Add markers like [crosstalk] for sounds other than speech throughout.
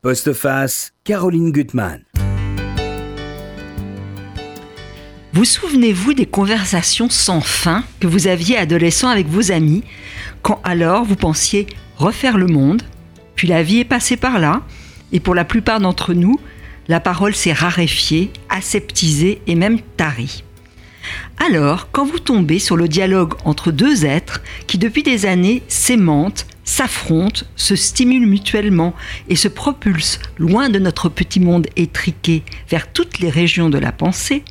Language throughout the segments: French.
Postface, Caroline Gutmann. Vous souvenez-vous des conversations sans fin que vous aviez adolescent avec vos amis, quand alors vous pensiez refaire le monde, puis la vie est passée par là, et pour la plupart d'entre nous, la parole s'est raréfiée, aseptisée et même tarie. Alors, quand vous tombez sur le dialogue entre deux êtres qui depuis des années s'aimantent, s'affrontent, se stimulent mutuellement et se propulsent loin de notre petit monde étriqué vers toutes les régions de la pensée,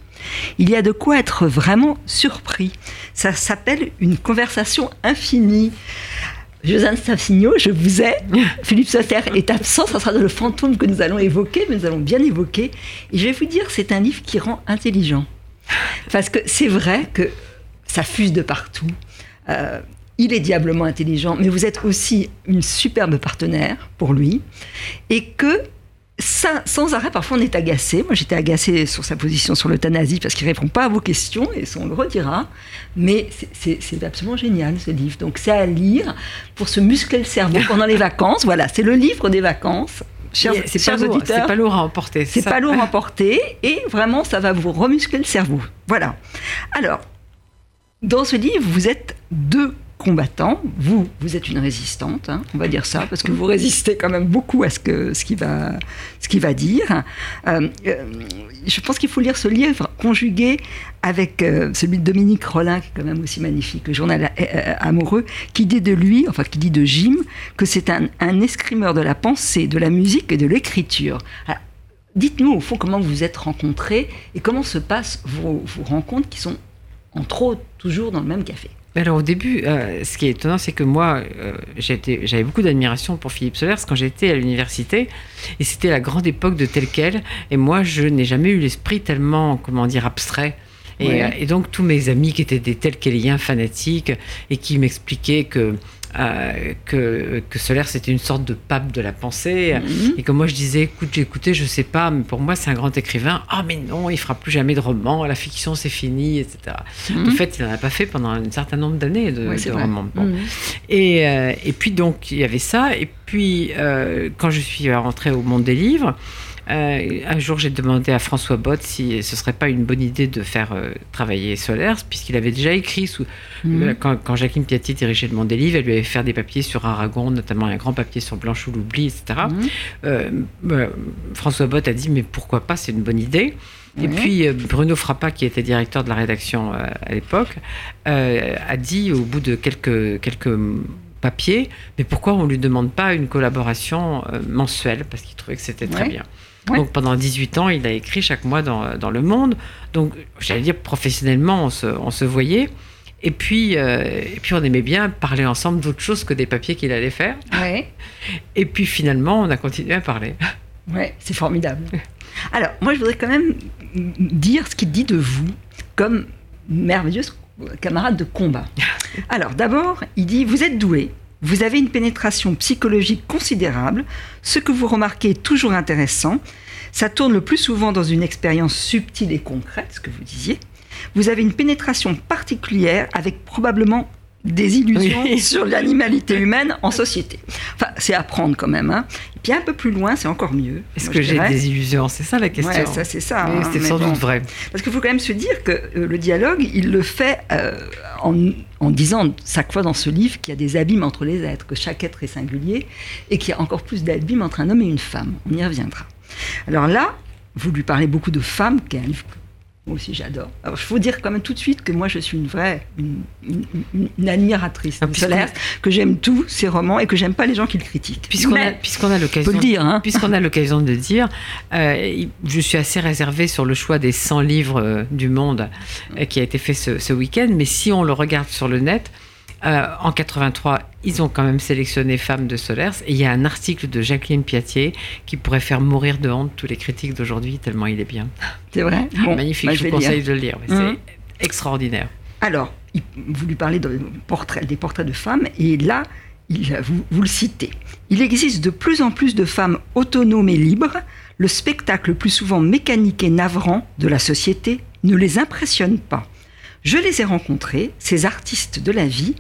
il y a de quoi être vraiment surpris. Ça s'appelle une conversation infinie. Josiane Safsigno, je vous ai. [laughs] Philippe Sauter est absent, ça sera le fantôme que nous allons évoquer, mais nous allons bien évoquer. Et je vais vous dire, c'est un livre qui rend intelligent. Parce que c'est vrai que ça fuse de partout. Euh, il est diablement intelligent, mais vous êtes aussi une superbe partenaire pour lui. Et que ça, sans arrêt, parfois on est agacé. Moi j'étais agacée sur sa position sur l'euthanasie parce qu'il répond pas à vos questions et ça on le redira. Mais c'est absolument génial ce livre. Donc c'est à lire pour se muscler le cerveau pendant les vacances. Voilà, c'est le livre des vacances. Chers, c'est pas, auditeurs, pas lourd à emporter. C'est pas lourd à [laughs] emporter et vraiment ça va vous remuscler le cerveau. Voilà. Alors, dans ce livre, vous êtes deux combattant. Vous, vous êtes une résistante, hein, on va dire ça, parce que vous résistez quand même beaucoup à ce que ce va, va dire. Euh, euh, je pense qu'il faut lire ce livre conjugué avec euh, celui de Dominique Rollin, qui est quand même aussi magnifique, le journal amoureux, qui dit de lui, enfin qui dit de Jim, que c'est un, un escrimeur de la pensée, de la musique et de l'écriture. Dites-nous au fond comment vous vous êtes rencontrés et comment se passent vos, vos rencontres qui sont entre autres toujours dans le même café. Alors au début, euh, ce qui est étonnant, c'est que moi, euh, j'avais beaucoup d'admiration pour Philippe Solers quand j'étais à l'université, et c'était la grande époque de tel quel, et moi, je n'ai jamais eu l'esprit tellement, comment dire, abstrait. Et, euh, et, donc tous mes amis qui étaient des tels liens fanatiques et qui m'expliquaient que euh, que, que Solaire c'était une sorte de pape de la pensée. Mhm. et que moi je disais écoute j'ai écouté je sais pas mais pour moi c'est un grand écrivain. Ah mais non il fera plus jamais de romans la fiction c'est fini etc mhm. en fait il n'en a pas fait pendant un certain nombre d'années de, romans. Mhm. et, euh, et puis donc il y avait ça. Et puis euh, quand je suis rentrée au monde des livres euh, un jour, j'ai demandé à François Bott si ce serait pas une bonne idée de faire euh, travailler Solers, puisqu'il avait déjà écrit, sous, mhm. euh, quand, Jacqueline Piatti dirigeait le monde des livres, elle lui avait fait des papiers sur Aragon, notamment un grand papier sur Blanchot l'oubli, etc. Mhm. François Bott a dit, mais pourquoi pas, c'est une bonne idée. Et puis Bruno Frappa, qui était directeur de la rédaction à l'époque, a dit au bout de quelques, quelques papiers, mais pourquoi on ne lui demande pas une collaboration mensuelle Parce qu'il trouvait que c'était très bien. Donc pendant 18 ans, il a écrit chaque mois dans, dans Le Monde. Donc j'allais dire professionnellement, on se, on se voyait. Et puis, euh, et puis on aimait bien parler ensemble d'autre chose que des papiers qu'il allait faire. Ouais. Et puis finalement, on a continué à parler. Ouais, c'est formidable. Alors, moi, je voudrais quand même dire ce qu'il dit de vous comme merveilleuse camarade de combat. [laughs] Alors, d'abord, il dit Vous êtes doué, vous avez une pénétration psychologique considérable, ce que vous remarquez est toujours intéressant. Ça tourne le plus souvent dans une expérience subtile et concrète, ce que vous disiez. Vous avez une pénétration particulière avec probablement des illusions sur l'animalité [laughs] humaine en société. Enfin, c'est à prendre quand même. Hein. Et puis un peu plus loin, c'est encore mieux. Est-ce que j'ai des illusions? C'est ça la question. Ouais, ça c'est ça. Hein, c'est sans doute vrai. Parce qu'il faut quand même se dire que euh, le dialogue, il le fait euh, en, en, disant chaque fois dans ce livre qu'il y a des abîmes entre les êtres, que chaque être est singulier et qu'il y a encore plus d'abîmes entre un homme et une femme. On y reviendra. Alors là, vous lui parlez beaucoup de femmes, qui est un livre moi aussi, j'adore. Alors, il faut dire quand même tout de suite que moi, je suis une vraie, une, admiratrice ah, de Solaire, que j'aime tous ses romans et que j'aime pas les gens qui le critiquent. Puisqu'on a, puisqu'on a l'occasion, de dire, hein. puisqu'on a l'occasion de dire, euh, je suis assez réservée sur le choix des 100 livres euh, du monde euh, qui a été fait ce, ce week-end, mais si on le regarde sur le net, euh, en 83, ils ont quand même sélectionné Femmes de Solers. Et il y a un article de Jacqueline Piatier qui pourrait faire mourir de honte tous les critiques d'aujourd'hui, tellement il est bien. C'est vrai? Magnifique, bah, je, vous conseille de le lire. C'est mmh. extraordinaire. Alors, vous lui parlez de des portraits de femmes, et là, vous, vous le citez. Il existe de plus en plus de femmes autonomes et libres. Le spectacle, plus souvent mécanique et navrant de la société, ne les impressionne pas. Je les ai rencontrées, ces artistes de la vie.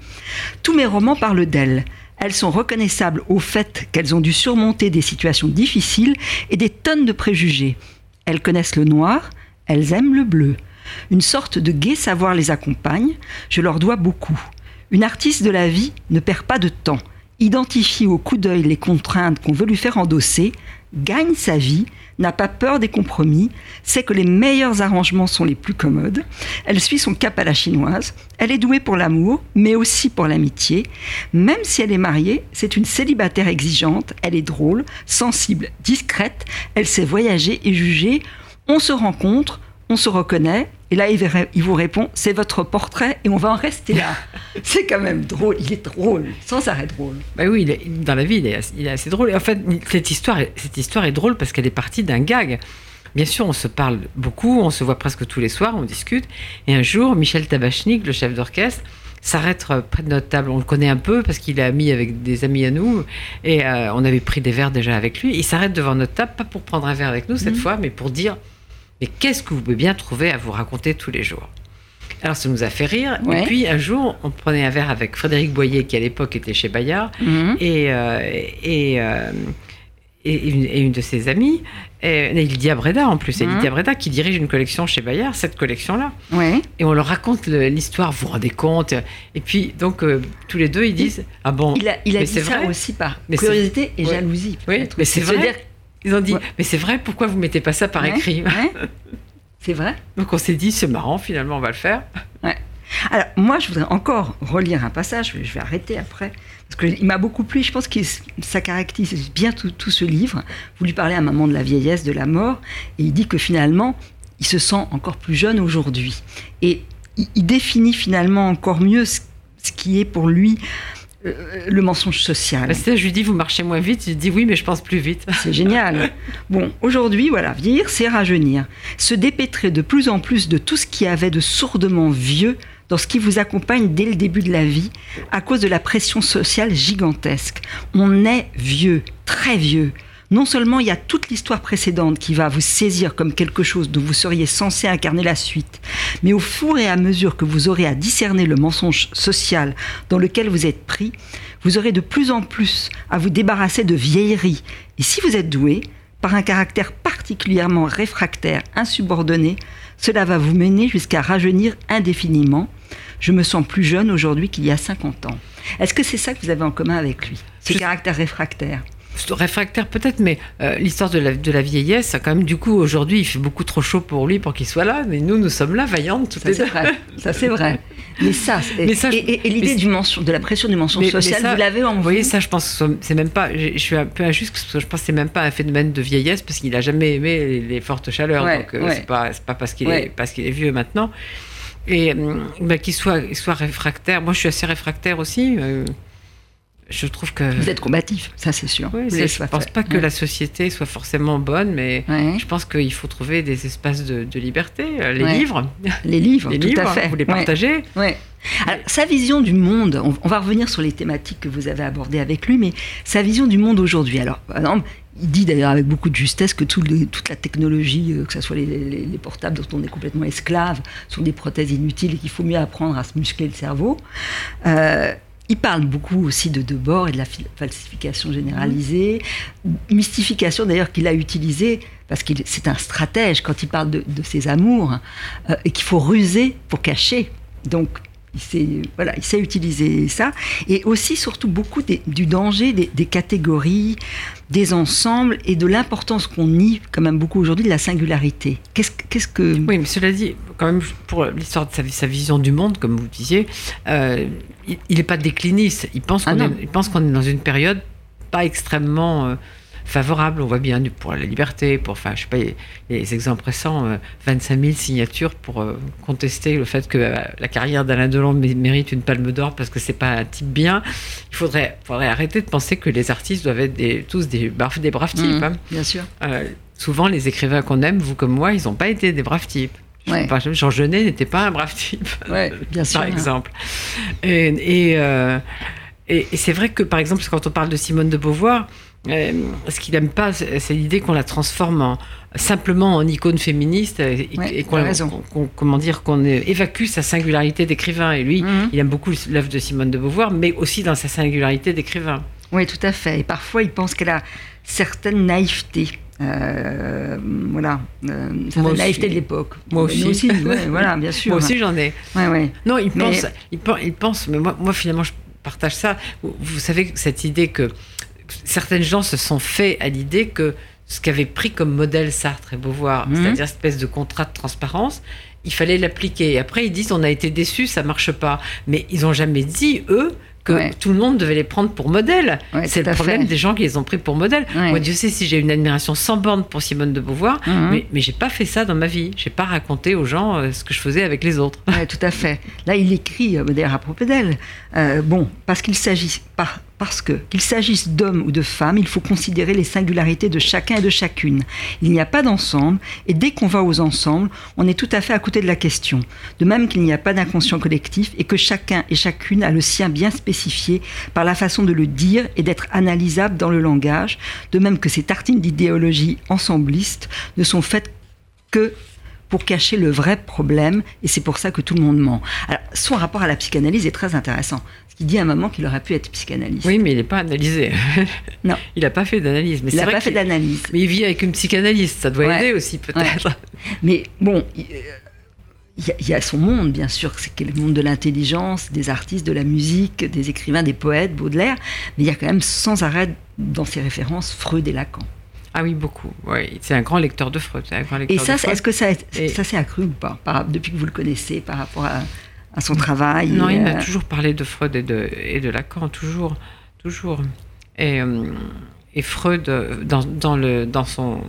Tous mes romans parlent d'elles. Elles sont reconnaissables au fait qu'elles ont dû surmonter des situations difficiles et des tonnes de préjugés. Elles connaissent le noir, elles aiment le bleu. Une sorte de gai savoir les accompagne, je leur dois beaucoup. Une artiste de la vie ne perd pas de temps, identifie au coup d'œil les contraintes qu'on veut lui faire endosser, gagne sa vie, n'a pas peur des compromis, sait que les meilleurs arrangements sont les plus commodes, elle suit son cap à la chinoise, elle est douée pour l'amour, mais aussi pour l'amitié. Même si elle est mariée, c'est une célibataire exigeante, elle est drôle, sensible, discrète, elle sait voyager et juger, on se rencontre, on se reconnaît, et là, il vous répond, c'est votre portrait et on va en rester là. [laughs] c'est quand même drôle, il est drôle, sans arrêt drôle. Bah oui, dans la vie, il est, assez drôle. Et en fait, cette histoire, cette histoire est drôle parce qu'elle est partie d'un gag. Bien sûr, on se parle beaucoup, on se voit presque tous les soirs, on discute. Et un jour, Michel Tabachnik, le chef d'orchestre, s'arrête près de notre table. On le connaît un peu parce qu'il est ami avec des amis à nous et euh, on avait pris des verres déjà avec lui. Il s'arrête devant notre table, pas pour prendre un verre avec nous cette mmh. fois, mais pour dire mais qu'est-ce que vous pouvez bien trouver à vous raconter tous les jours? Alors ça nous a fait rire. Et puis un jour, on prenait un verre avec Frédéric Boyer, qui à l'époque était chez Bayard, mhm. et, euh, euh, et, et, une, de ses amies, et, Lydia Breda en plus, et mhm. Lydia Breda qui dirige une collection chez Bayard, cette collection-là. Et on leur raconte l'histoire, vous vous rendez compte? Et puis donc euh, tous les deux, ils disent Ah bon Il a, il a dit ça aussi par curiosité et jalousie. Oui, mais c'est vrai. Ils ont dit, mais c'est vrai, pourquoi vous mettez pas ça par écrit [laughs] C'est vrai. Donc on s'est dit, c'est marrant, finalement, on va le faire. Alors, moi, je voudrais encore relire un passage, je vais arrêter après, parce qu'il m'a beaucoup plu, je pense que ça caractérise bien tout, tout, ce livre. Vous lui parlez à un moment de la vieillesse, de la mort, et il dit que finalement, il se sent encore plus jeune aujourd'hui. Et il, définit finalement encore mieux ce, ce qui est pour lui le mensonge social. je lui dis, vous marchez moins vite. Je dis, oui, mais je pense plus vite. [laughs] C'est génial. Bon, aujourd'hui, voilà, vieillir, c'est rajeunir. Se dépêtrer de plus en plus de tout ce qui avait de sourdement vieux dans ce qui vous accompagne dès le début de la vie, à cause de la pression sociale gigantesque. On est vieux, très vieux non seulement il y a toute l'histoire précédente qui va vous saisir comme quelque chose dont vous seriez censé incarner la suite, mais au fur et à mesure que vous aurez à discerner le mensonge social dans lequel vous êtes pris, vous aurez de plus en plus à vous débarrasser de vieillerie. Et si vous êtes doué, par un caractère particulièrement réfractaire, insubordonné, cela va vous mener jusqu'à rajeunir indéfiniment. Je me sens plus jeune aujourd'hui qu'il y a 50 ans. Est-ce que c'est ça que vous avez en commun avec lui, ce caractère réfractaire? Réfractaire peut-être, mais euh, l'histoire de la, de la vieillesse, quand même, du coup, aujourd'hui, il fait beaucoup trop chaud pour lui pour qu'il soit là, mais nous, nous sommes là, vaillantes, ça, c'est vrai. Ça, c'est vrai. Mais ça, et, l'idée du de la pression du mensonge social, vous l'avez en vous voyez, ça, je pense c'est même pas, je, suis un peu injuste, parce que je pense que c'est même pas un phénomène de vieillesse, parce qu'il a jamais aimé les, fortes chaleurs, donc euh, c'est pas, pas parce qu'il est, parce qu'il est vieux maintenant. Et ben, qu'il soit, soit réfractaire, moi je suis assez réfractaire aussi. Euh, je trouve que. Vous êtes combatif, ça c'est sûr. je ne pense pas que la société soit forcément bonne, mais je pense qu'il faut trouver des espaces de, liberté. Euh, les livres. Les livres, [laughs] tout à fait. Vous les partagez. Alors, sa vision du monde, on, va revenir sur les thématiques que vous avez abordées avec lui, mais sa vision du monde aujourd'hui. Alors, par exemple, il dit d'ailleurs avec beaucoup de justesse que toute la technologie, euh, que ce soit les, portables dont on est complètement esclave, sont des prothèses inutiles et qu'il faut mieux apprendre à se muscler le cerveau. Euh, il parle beaucoup aussi de Debord et de la falsification généralisée, mystification d'ailleurs qu'il a utilisée parce que c'est un stratège quand il parle de, ses amours euh, et qu'il faut ruser pour cacher. Donc il sait, voilà, il sait utiliser ça. Et aussi, surtout, beaucoup du danger des, catégories, des ensembles et de l'importance qu'on nie, quand même beaucoup aujourd'hui, de la singularité. Qu'est-ce, qu'est-ce que... Oui, mais cela dit, quand même, pour l'histoire de sa, sa vision du monde, comme vous disiez, euh, il n'est pas décliniste. Il pense, ah qu'on est, il pense qu'on est dans une période pas extrêmement... Euh, favorable. On voit bien pour la liberté, pour, enfin, je sais pas, les exemples récents, 25 euh, 000 signatures pour euh, contester le fait que euh, la carrière d'Alain Delon mérite une palme d'or parce que c'est pas un type bien. Il faudrait, faudrait arrêter de penser que les artistes doivent être des, tous des, des braves types. Mmh, hein. Bien sûr. souvent, les écrivains qu'on aime, vous comme moi, ils n'ont pas été des braves types. Jean Genet n'était pas un brave type, [laughs] ouais, bien sûr, par exemple. Et, et, et c'est vrai que, par exemple, quand on parle de Simone de Beauvoir, euh, ce qu'il n'aime pas, c'est l'idée qu'on la transforme en- simplement en icône féministe euh, et, Ouais, et qu'on, comment dire, qu'on évacue sa singularité d'écrivain. Et lui, Mhm. il aime beaucoup l'œuvre de Simone de Beauvoir, mais aussi dans sa singularité d'écrivain. Oui, tout à fait. Et parfois, il pense qu'elle a certaine naïveté. Euh, voilà, euh, Moi aussi. naïveté de l'époque. Moi Mais aussi. ouais, voilà, bien [laughs] sûr. Moi aussi, j'en ai. Ouais, ouais. Non, il Mais- pense, il, pen- il pense, mais moi, moi finalement, je partage ça. Vous, vous savez, cette idée que certaines gens se sont fait à l'idée que ce qu'avait pris comme modèle Sartre et Beauvoir, Mhm. c'est-à-dire espèce de contrat de transparence, il fallait l'appliquer. Et après, ils disent on a été déçus, ça marche pas. Mais ils ont jamais dit, eux, que Ouais. tout le monde devait les prendre pour modèle. Ouais, c'est le problème fait. des gens qui les ont pris pour modèle. Ouais. Moi, Dieu sait si j'ai une admiration sans borne pour Simone de Beauvoir, Mhm. mais, mais j'ai pas fait ça dans ma vie. J'ai pas raconté aux gens euh, ce que je faisais avec les autres. Tout à fait. Là, il écrit, euh, d'ailleurs à propos d'elle, euh, bon, parce qu'il s'agit, par- parce que qu'il s'agisse d'hommes ou de femmes, il faut considérer les singularités de chacun et de chacune. Il n'y a pas d'ensemble, et dès qu'on va aux ensembles, on est tout à fait à côté de la question. De même qu'il n'y a pas d'inconscient collectif, et que chacun et chacune a le sien bien spécifié par la façon de le dire et d'être analysable dans le langage, de même que ces tartines d'idéologie ensembliste ne sont faites que pour cacher le vrai problème, et c'est pour ça que tout le monde ment. Alors, son rapport à la psychanalyse est très intéressant. Parce qu'il dit à un moment qu'il aurait pu être psychanalyste. Oui, mais il n'est pas analysé. Non. [laughs] Il n'a pas fait d'analyse. Mais il n'a pas fait d'analyse. Mais il vit avec une psychanalyste, ça doit Ouais. aider aussi peut-être. Mais bon, il euh, il y, a- il y a son monde, bien sûr, c'est le monde de l'intelligence, des artistes, de la musique, des écrivains, des poètes, Baudelaire, mais il y a quand même sans arrêt dans ses références Freud et Lacan. Ah oui, beaucoup. C'est un grand lecteur de Freud. c'est un grand lecteur Et ça, est-ce que ça, Et- ça s'est accru ou pas par- depuis que vous le connaissez par rapport à, à son travail Non, et, il m'a euh, toujours parlé de Freud et de, et de Lacan, toujours. toujours. Et, euh, et Freud, euh, dans, dans, le, dans, son,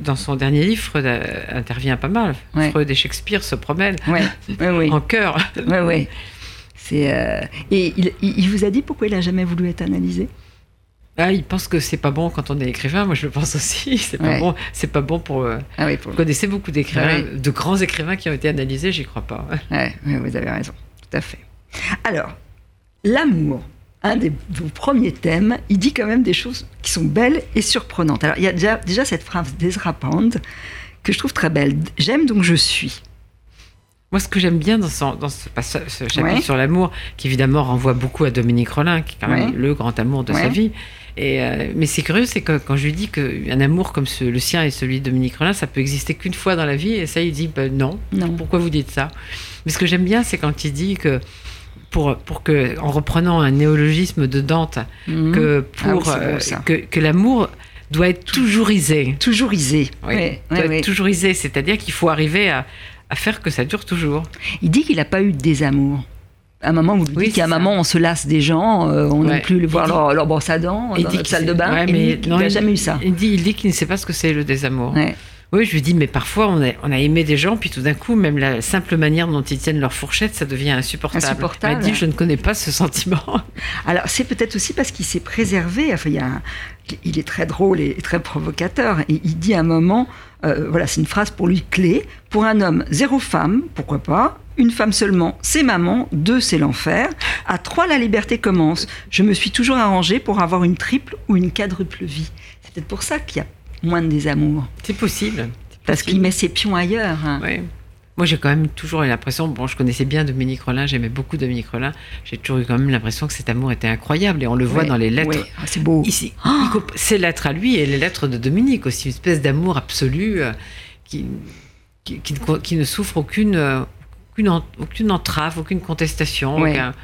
dans son dernier livre, Freud intervient pas mal. Ouais. Freud et Shakespeare se promènent Ouais, ouais, ouais. [laughs] en chœur. Ouais, ouais. C'est euh, et il, il- vous a dit pourquoi il a jamais voulu être analysé? Ah, il pense que c'est pas bon quand on est écrivain. Moi, je le pense aussi. [laughs] C'est pas Ouais. bon. C'est pas bon pour. euh, Ah oui, pour Vous connaissez beaucoup d'écrivains, Ouais. de grands écrivains qui ont été analysés, j'y crois pas. [laughs] Ouais, vous avez raison, tout à fait. Alors, l'amour, un des vos premiers thèmes, il dit quand même des choses qui sont belles et surprenantes. Alors, il y a déjà, déjà cette phrase d'Ezra Pound que je trouve très belle. J'aime donc je suis. Moi, ce que j'aime bien dans, son- dans ce, chapitre Ouais. sur l'amour, qui évidemment renvoie beaucoup à Dominique Rollin, qui est quand même le grand amour de sa vie. Et, euh, mais c'est curieux, c'est que quand je lui dis qu'un amour comme ce, le sien et celui de Dominique Rollin, ça peut exister qu'une fois dans la vie, et ça, il dit ben, non. non. Pourquoi vous dites ça? Mais ce que j'aime bien, c'est quand il dit que pour, pour que, en reprenant un néologisme de Dante, mhm. que ah euh, que, que l'amour doit être toujourdisé. Toujourdisé. Oui. oui doit oui, c'est-à-dire qu'il faut arriver à, à faire que ça dure toujours. Il dit qu'il n'a pas eu des amours. À un moment, vous Oui, dites qu'à un moment, on se lasse des gens, euh, on Ouais. n'aime plus Il voir dit- leur, leur brosse à dents Il dans dit notre que salle de bain. ouais, mais il n'a jamais eu ça. Il dit, il dit qu'il ne sait pas ce que c'est le désamour. Ouais. Oui, je lui dis, mais parfois on a, on a aimé des gens, puis tout d'un coup, même la simple manière dont ils tiennent leur fourchette, ça devient insupportable. Insupportable. Il m'a dit, je ne connais pas ce sentiment. [laughs] Alors, c'est peut-être aussi parce qu'il s'est préservé. Enfin, il, y a un- il est très drôle et très provocateur. Et il dit à un moment, euh, voilà, c'est une phrase pour lui clé. Pour un homme, zéro femme, pourquoi pas Une femme seulement, c'est maman. Deux, c'est l'enfer. À trois, la liberté commence. Je me suis toujours arrangé pour avoir une triple ou une quadruple vie. C'est peut-être pour ça qu'il y a moins de désamour. C'est possible. Parce qu'il met ses pions ailleurs. hein. Ouais. Moi, j'ai quand même toujours eu l'impression, bon, je connaissais bien Dominique Rollin, j'aimais beaucoup Dominique Rollin, j'ai toujours eu quand même l'impression que cet amour était incroyable, et on le voit dans les lettres. ouais. Ah, c'est beau. Ici, comp- ces lettres à lui et les lettres de Dominique aussi, une espèce d'amour absolu euh, qui, qui ne souffre aucune, euh, aucune, en- aucune entrave, aucune contestation. Ouais. aucun-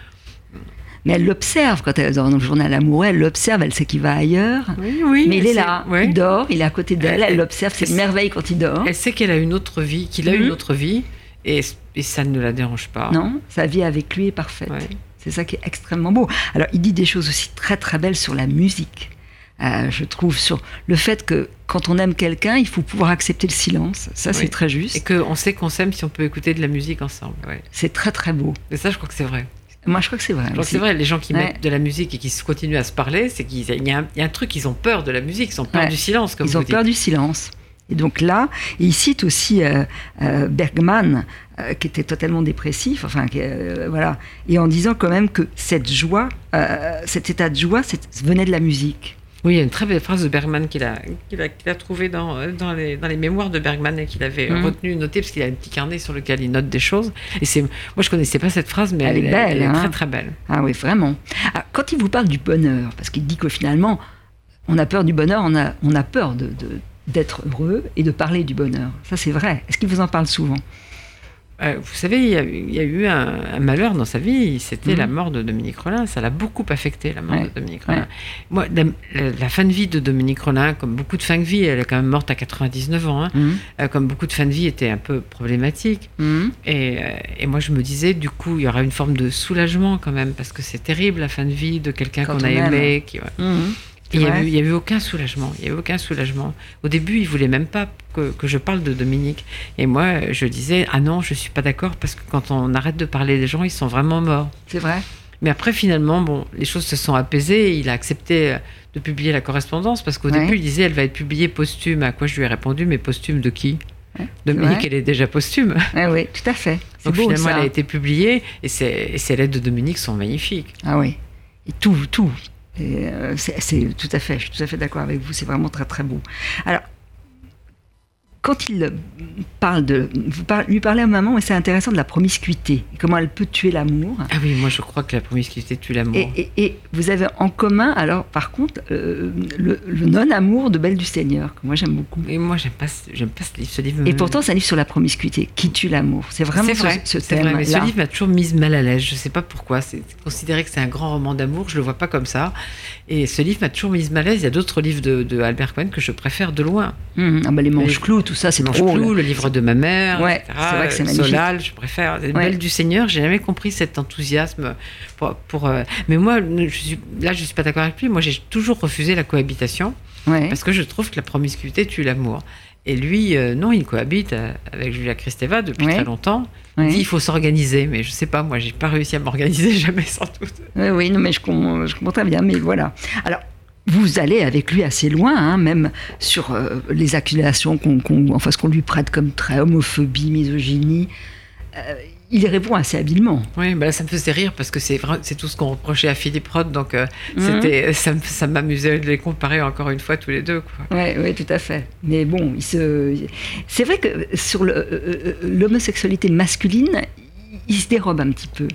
Mais elle l'observe quand elle est dans le journal amoureux. Elle l'observe, elle sait qu'il va ailleurs. Oui, oui, Mais il est là, ouais. il dort, il est à côté d'elle, Elle- l'observe, c'est une merveille quand il dort. Elle sait qu'elle a une autre vie, qu'il a Mhm. une autre vie, et, et ça ne la dérange pas. Non, sa vie avec lui est parfaite. Ouais. C'est ça qui est extrêmement beau. Alors, il dit des choses aussi très très belles sur la musique. Euh, je trouve sur le fait que quand on aime quelqu'un, il faut pouvoir accepter le silence. Ça, c'est très Et juste. qu'on sait qu'on s'aime si on peut écouter de la musique ensemble. ouais. C'est très très beau. Et ça, je crois que c'est vrai. Moi, je crois que c'est vrai. Je crois que aussi. c'est vrai, les gens qui Ouais. mettent de la musique et qui continuent à se parler, c'est qu'il y, a un- il y a un truc, ils ont peur de la musique, ils ont peur Ouais. du silence, comme Ils vous ont dites. peur du silence. Et donc là, et il cite aussi euh, euh, Bergman, euh, qui était totalement dépressif, enfin, voilà, et en disant quand même que cette joie, cet état de joie, venait de la musique. Oui, il y a une très belle phrase de Bergman qu'il a, qu'il a, qu'il a trouvée dans, euh, dans, les, dans les mémoires de Bergman et qu'il avait Mhm. retenu, noté, parce qu'il a un petit carnet sur lequel il note des choses. Et c'est, moi, je connaissais pas cette phrase, mais Elle elle, est belle, elle est hein. très très belle. Ah oui, vraiment. Ah, quand il vous parle du bonheur, parce qu'il dit que finalement, on a peur du bonheur, on a, on a peur de, de- d'être heureux et de parler du bonheur. Ça, c'est vrai. Est-ce qu'il vous en parle souvent? Euh, vous savez, il y a, eu- il y a eu un, un malheur dans sa vie, c'était Mhm. la mort de Dominique Rollin. Ça l'a beaucoup affecté, la mort Ouais, de Dominique Rollin. Moi, la, la- la fin de vie de Dominique Rollin, comme beaucoup de fins de vie, elle est quand même morte à 99 ans, hein, Mhm. euh, comme beaucoup de fins de vie, était un peu problématique. Mhm. Et, euh, et moi, je me disais, du coup, il y aura une forme de soulagement quand même, parce que c'est terrible la fin de vie de quelqu'un qu'on a aimé. Qui, ouais. Il n'y a, eu- a aucun soulagement. Il y a eu aucun soulagement. Au début, il voulait même pas que, que je parle de Dominique. Et moi, je disais ah non, je suis pas d'accord parce que quand on arrête de parler des gens, ils sont vraiment morts. C'est vrai Mais après, finalement, bon, les choses se sont apaisées. Il a accepté euh, de publier la correspondance parce qu'au Ouais. début, il disait elle va être publiée posthume. À quoi je lui ai répondu mais posthume de qui? Ouais, Dominique, elle est déjà posthume. Oui, oui, tout à fait. Donc beau, finalement, ça. elle a été publiée et ses, et ses lettres de Dominique sont magnifiques. Ah oui. Et tout, tout. Euh, c'est tout à fait, je suis tout à fait d'accord avec vous. C'est vraiment très, très beau. Quand il parle de. Vous lui parlez à et c'est intéressant, de la promiscuité. Comment elle peut tuer l'amour. Ah oui, moi je crois que la promiscuité tue l'amour. Et, et- et vous avez en commun, alors, par contre, euh, le, le non-amour de Belle du Seigneur, que moi j'aime beaucoup. Et moi, j'aime pas, j'aime pas ce livre. Ce livre Et pourtant, c'est un livre sur la promiscuité, qui tue l'amour. C'est vraiment c'est ce- vrai, ce, c'est vrai, mais ce livre m'a toujours mise mal à l'aise. Je sais pas pourquoi. C'est considéré que c'est un grand roman d'amour. Je le vois pas comme ça. Et ce livre m'a toujours mise mal à l'aise. Il y a d'autres livres de, de Albert Cohen que je préfère de loin. Hum, ah bah, les manches clous, tout ça, c'est Manche drôle. Clou, le livre de ma mère, Ouais, c'est vrai que c'est Euh, magnifique. Solal, je préfère. Les Ouais. Belles du Seigneur, j'ai jamais compris cet enthousiasme pour. pour, euh, Mais moi, je suis, là, je suis pas d'accord avec lui. Moi, j'ai toujours refusé la cohabitation Ouais. parce que je trouve que la promiscuité tue l'amour. Et lui, euh, non, il cohabite avec Julia Kristeva depuis très longtemps. Il dit il faut s'organiser, mais je sais pas, moi, j'ai pas réussi à m'organiser [laughs] jamais sans doute. Oui, oui, non, mais je comprends, je comprends très bien, mais voilà. Alors, vous allez avec lui assez loin, hein, même sur euh, les accusations qu'on, enfin, ce qu'on lui prête comme trait, homophobie, misogynie. Euh, il répond assez habilement. Oui, bah là, ça me faisait rire parce que c'est tout ce qu'on reprochait à Philippe Roth, donc euh, Mhm. c'était, ça, m'amusait de les comparer encore une fois tous les deux. Oui, oui, tout à fait. Mais bon, se... c'est vrai que sur l'homosexualité masculine, il se dérobe un petit peu.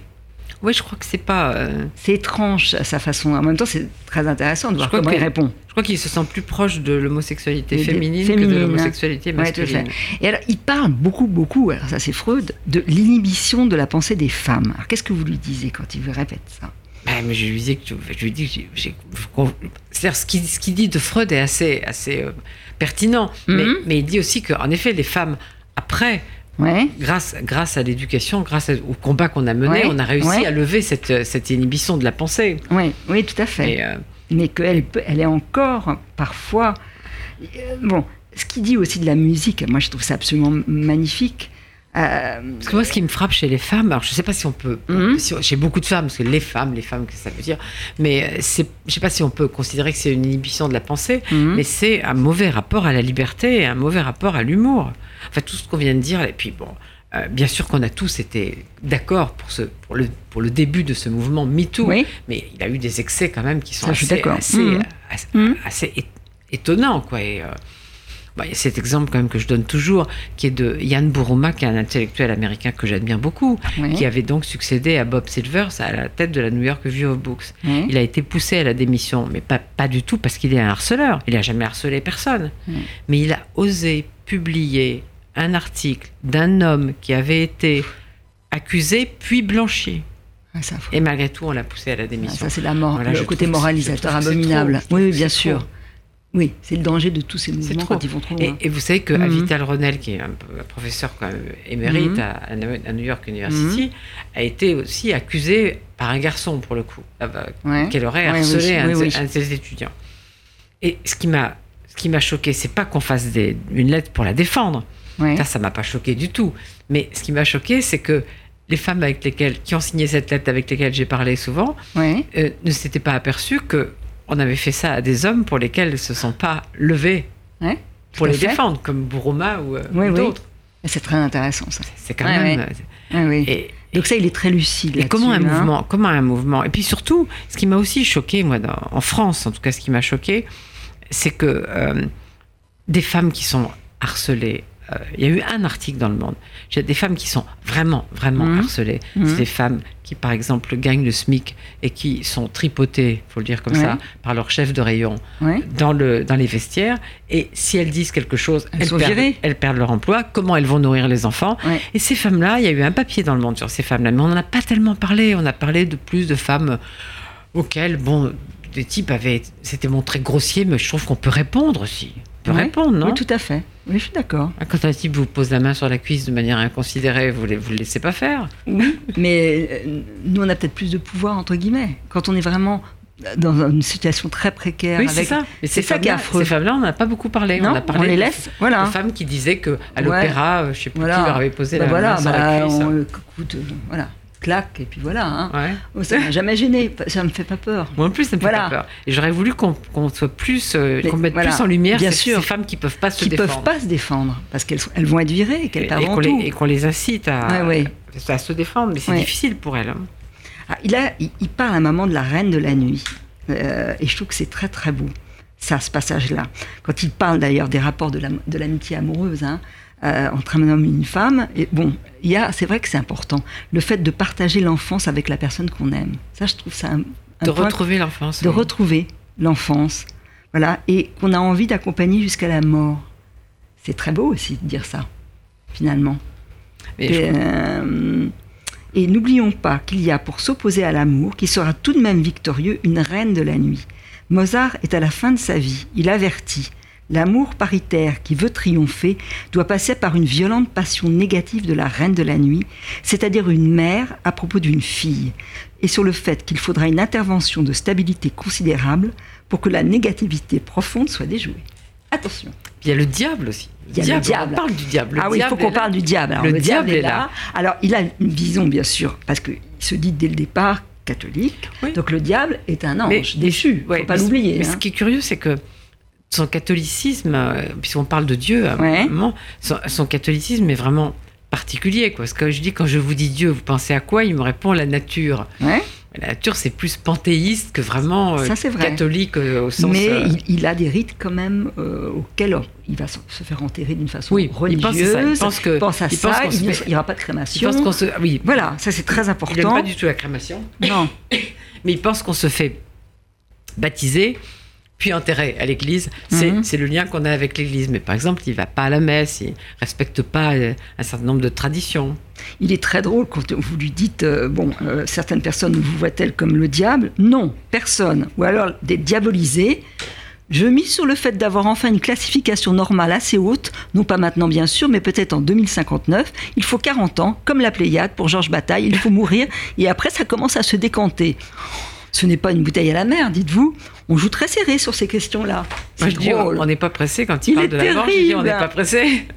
Oui, je crois que c'est pas. euh, C'est étrange à sa façon. En même temps, c'est très intéressant de voir comment que- il répond. je crois qu'il se sent plus proche de l'homosexualité féminine, que de hein. l'homosexualité Ouais, masculine. Et alors, il parle beaucoup, beaucoup, alors ça c'est Freud, de l'inhibition de la pensée des femmes. Alors, qu'est-ce que vous lui disiez quand il vous répète ça? Bah, mais je lui disais que je lui dis que j'ai- ce qu'il ce dit de Freud est assez assez euh, pertinent, mais, Mhm. mais il dit aussi qu'en effet les femmes après Ouais, grâce grâce à l'éducation, grâce au combat qu'on a mené, Ouais, on a réussi ouais. à lever cette cette inhibition de la pensée. ouais, oui, tout à fait. Et, euh, Mais qu'elle elle est encore parfois. euh, bon, ce qu'il dit aussi de la musique, moi je trouve ça absolument magnifique. Euh, Parce que moi, ce qui me frappe chez les femmes, alors je sais pas si on peut, si- chez beaucoup de femmes, parce que les femmes, les femmes, que ça veut dire Mais euh, je sais pas si on peut considérer que c'est une inhibition de la pensée, Mhm. mais c'est un mauvais rapport à la liberté, et un mauvais rapport à l'humour. Enfin, tout ce qu'on vient de dire, et puis bon. euh, bien sûr qu'on a tous été d'accord pour, ce, pour, le, pour le début de ce mouvement MeToo, Oui. mais il a eu des excès quand même qui sont Ça, assez, assez, Mhm. assez, assez é- étonnants. Quoi. Et, euh, bah, il y a cet exemple quand même que je donne toujours, qui est de Yann Buruma, qui est un intellectuel américain que j'admire beaucoup, qui avait donc succédé à Bob Silvers à la tête de la New York Review of Books. Il a été poussé à la démission, mais pas, pas du tout parce qu'il est un harceleur. Il n'a jamais harcelé personne. Mais il a osé publier un article d'un homme qui avait été accusé puis blanchi. Ah, Et malgré tout, on l'a poussé à la ah, démission. ça, c'est la mort, Voilà, le côté moralisateur abominable. oui, bien sûr. trop. Oui, c'est le danger de tous ces mouvements quand ils vont trop Et, loin. et vous savez que Mhm. Avital Ronel, qui est un, professeur quand même émérite Mhm. à, à New York University, a été aussi accusé par un garçon, pour le coup, euh, Ouais. qu'elle aurait Ouais, harcelé oui, un, de oui, ses- oui. un de ses étudiants. Et ce qui m'a ce qui m'a choqué, c'est pas qu'on fasse des- une lettre pour la défendre. Ouais. Ça, ça m'a pas choqué du tout. Mais ce qui m'a choqué, c'est que les femmes avec lesquelles, qui ont signé cette lettre, avec lesquelles j'ai parlé souvent, euh, ne s'étaient pas aperçues que on avait fait ça à des hommes pour lesquels elles se sont pas levés Ouais, pour les fait. défendre, comme Bouroma ou, euh, Oui, ou oui. d'autres. C'est très intéressant ça. C'est quand Ouais, même. ouais. euh. Et, Donc ça, il est très lucide. Et comment un hein. mouvement, comment un mouvement. Et puis surtout, ce qui m'a aussi choqué, moi, dans- en France, en tout cas, ce qui m'a choqué, c'est que euh, des femmes qui sont harcelées. Euh, Il y a eu un article dans le Monde. J'ai des femmes qui sont vraiment, vraiment Mhm. harcelées. Mhm. C'est des femmes qui, par exemple, gagnent le SMIC et qui sont tripotées, faut le dire comme ça, par leur chef de rayon dans, le, dans les vestiaires. Et si elles disent quelque chose, Elles perdent, elles perdent leur emploi. Comment elles vont nourrir les enfants. Et ces femmes-là, il y a eu un papier dans le monde sur ces femmes-là, mais on n'en a pas tellement parlé. On a parlé de plus de femmes auxquelles, bon, des types avaient, s'étaient montrés grossiers, mais je trouve qu'on peut répondre aussi. On peut Ouais. répondre, non Oui, tout à fait. Oui, je suis d'accord. Quand un type vous pose la main sur la cuisse de manière inconsidérée, vous ne le laissez pas faire? Oui, mais euh, nous, on a peut-être plus de pouvoir, entre guillemets. Quand on est vraiment dans une situation très précaire. Oui, c'est ça. Mais c'est ces ça qui affreux. Ces femmes-là, on n'en a pas beaucoup parlé. Non, on a parlé les de- laisse. Voilà. de femmes qui disaient que à l'opéra, euh, je sais plus Voilà. qui leur avait posé Bah la voilà, main sur bah, la cuisse. on- euh, écoute, voilà, claque, et puis voilà. hein. Ouais. Oh, ça m'a jamais gêné, ça me fait pas peur. Moi en plus, ça me fait pas peur. Et j'aurais voulu qu'on soit plus, euh, qu'on mette voilà, plus en lumière bien ces, sûr. ces femmes qui peuvent pas se Qui défendre. peuvent pas se défendre, parce qu'elles elles vont être virées, et, qu'elles et qu'on les, et qu'on les incite à, Ouais, ouais. à se défendre. Mais c'est difficile pour elles. hein. Ah, il, a, il, il parle à un moment de la reine de la nuit. Euh, et je trouve que c'est très très beau, ça, ce passage-là. Quand il parle d'ailleurs des rapports de la- de l'amitié amoureuse hein, euh, entre un homme et une femme, et bon, il y a, c'est vrai que c'est important, le fait de partager l'enfance avec la personne qu'on aime. Ça, je trouve ça un, un De point- retrouver l'enfance. de oui. retrouver l'enfance, voilà, et qu'on a envie d'accompagner jusqu'à la mort. C'est très beau aussi de dire ça, finalement. Mais Et, je- euh, et n'oublions pas qu'il y a pour s'opposer à l'amour, qui sera tout de même victorieux, une reine de la nuit. Mozart est à la fin de sa vie. Il avertit. L'amour paritaire qui veut triompher doit passer par une violente passion négative de la reine de la nuit, c'est-à-dire une mère à propos d'une fille, et sur le fait qu'il faudra une intervention de stabilité considérable pour que la négativité profonde soit déjouée. Attention. il y a le diable aussi. Il y a le diable. On parle du diable. Le ah oui, il faut qu'on parle du diable. Alors, Le le, diable, diable est là. là. Alors, il a une vision, bien sûr, parce qu'il se dit dès le départ catholique. Oui. Donc, le diable est un ange Mais- déchu. Ouais, faut pas l'oublier. Mais hein. ce qui est curieux, c'est que son catholicisme, euh, puisqu'on parle de Dieu, à un moment, son, son catholicisme est vraiment particulier. Quoi. Parce que je dis, quand je vous dis Dieu, vous pensez à quoi? Il me répond la nature. Ouais. La nature, c'est plus panthéiste que vraiment euh, Ça, c'est vrai. catholique euh, au sens. Mais euh, il, il a des rites quand même auxquels il va se faire enterrer d'une façon oui, il pense, religieuse. ça. il pense que. Il pense à il pense ça. Il n'y aura pas de il crémation. pense qu'on se. Oui, Voilà, ça c'est très il n'aime important. pas du tout la crémation, Non, [coughs] mais il pense qu'on se fait baptiser puis enterrer à l'église. C'est Mhm. c'est le lien qu'on a avec l'église. Mais par exemple, il va pas à la messe, il respecte pas euh, un certain nombre de traditions. il est très drôle quand vous lui dites euh, bon, euh, certaines personnes vous voient-elles comme le diable? Non, personne. Ou alors des diabolisés. Je mise sur le fait d'avoir enfin une classification normale assez haute, non pas maintenant bien sûr, mais peut-être en 2059. Il faut 40 ans, comme la Pléiade pour Georges Bataille, il faut mourir, et après ça commence à se décanter. Ce n'est pas une bouteille à la mer, dites-vous. On joue très serré sur ces questions-là. Moi, dis, on n'est pas pressé quand il, Il parle de la mort. Je dis, on n'est pas pressé. [laughs]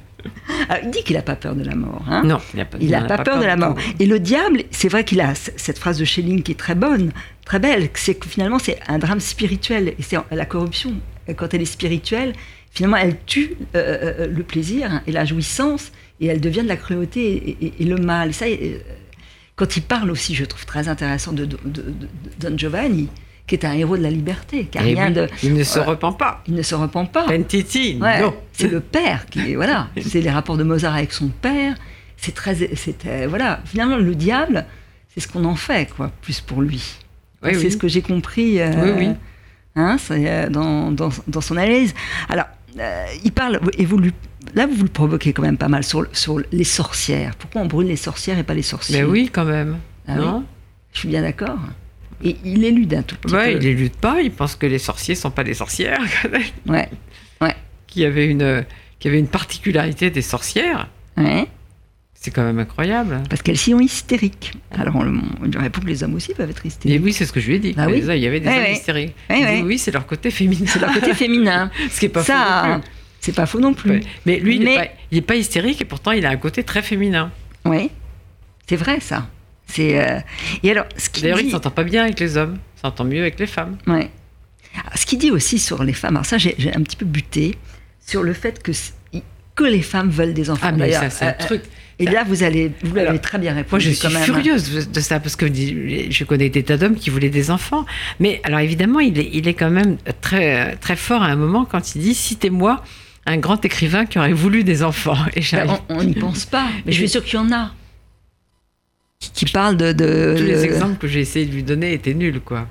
Ah, il dit qu'il n'a pas peur de la mort. hein. Non, il n'a pas, Il a pas, peur de la mort. tout. Et le diable, c'est vrai qu'il a cette phrase de Schelling qui est très bonne, très belle, c'est que finalement c'est un drame spirituel. Et c'est la corruption, quand elle est spirituelle, finalement elle tue euh, euh, le plaisir et la jouissance, et elle devient de la cruauté et, et- et le mal. Et ça, euh, quand il parle aussi, je trouve très intéressant de, de- de- de Don Giovanni, qui est un héros de la liberté, Eh rien oui, de... Il ne se Voilà. repent pas. Il ne se repent pas. Pentiti, Ouais, non. c'est le père qui est voilà, [laughs] c'est les rapports de Mozart avec son père. C'est très, c'est euh, voilà. Finalement, le diable, c'est ce qu'on en fait quoi, plus pour lui. Oui, c'est oui. ce que j'ai compris. euh, Oui, oui. Hein, euh, dans, dans, dans son analyse. Alors, euh, il parle et vous lui, là vous le provoquez quand même pas mal sur, sur les sorcières. Pourquoi on brûle les sorcières et pas les sorciers Mais oui, quand même. Ah non Je suis bien d'accord. Et il élude un tout petit Ouais, peu. il lutte pas. Il pense que les sorciers sont pas des sorcières. [laughs] Ouais, Qu'il y avait une, qu'il y avait une particularité des sorcières. ouais. C'est quand même incroyable. Parce qu'elles sont hystériques. Alors, on, on lui répond que les hommes aussi peuvent être Et hystériques. oui, c'est ce que je lui ai dit. Ah oui. Il y avait des Ouais, hommes ouais. hystériques. Ouais, dit, ouais. Oui, c'est leur côté féminin. C'est leur côté féminin. [laughs] Ce qui est pas faux Ça, non plus. C'est pas faux non plus. Ouais. Mais lui, il n'est pas, il est pas hystérique et pourtant il a un côté très féminin. Oui, c'est vrai ça. C'est euh, et alors ce qu'il D'ailleurs, il s'entend pas bien avec les hommes. Il s'entend mieux avec les femmes. ouais. Alors, ce qu'il dit aussi sur les femmes. Alors ça, j'ai j'ai un petit peu buté sur le fait que que les femmes veulent des enfants. Ah, mais D'ailleurs, ça, c'est un euh, truc. Et là, vous allez, vous l'avez Alors, très bien répondu. Moi, je suis quand même. furieuse de- de ça parce que je connais des tas d'hommes qui voulaient des enfants. Mais alors, évidemment, il est, il est quand même très, très fort à un moment quand il dit Citez-moi un grand écrivain qui aurait voulu des enfants. Et. Ben, on n'y pense pas, [laughs] mais je suis sûre qu'il y en a. Qui, parlent de. de- Tous les le- exemples que j'ai essayé de lui donner étaient nuls, quoi.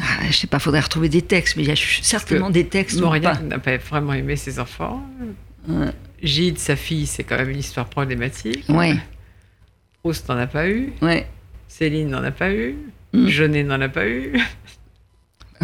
Ah, je sais pas, faudrait retrouver des textes, mais il y a certainement des textes pas. n'a pas vraiment aimé ses enfants. Ouais. Gide, sa fille, c'est quand même une histoire problématique. Ouais, Proust n'en a pas eu. ouais. Céline n'en a pas eu. Mm. Jeunet n'en a pas eu. [laughs]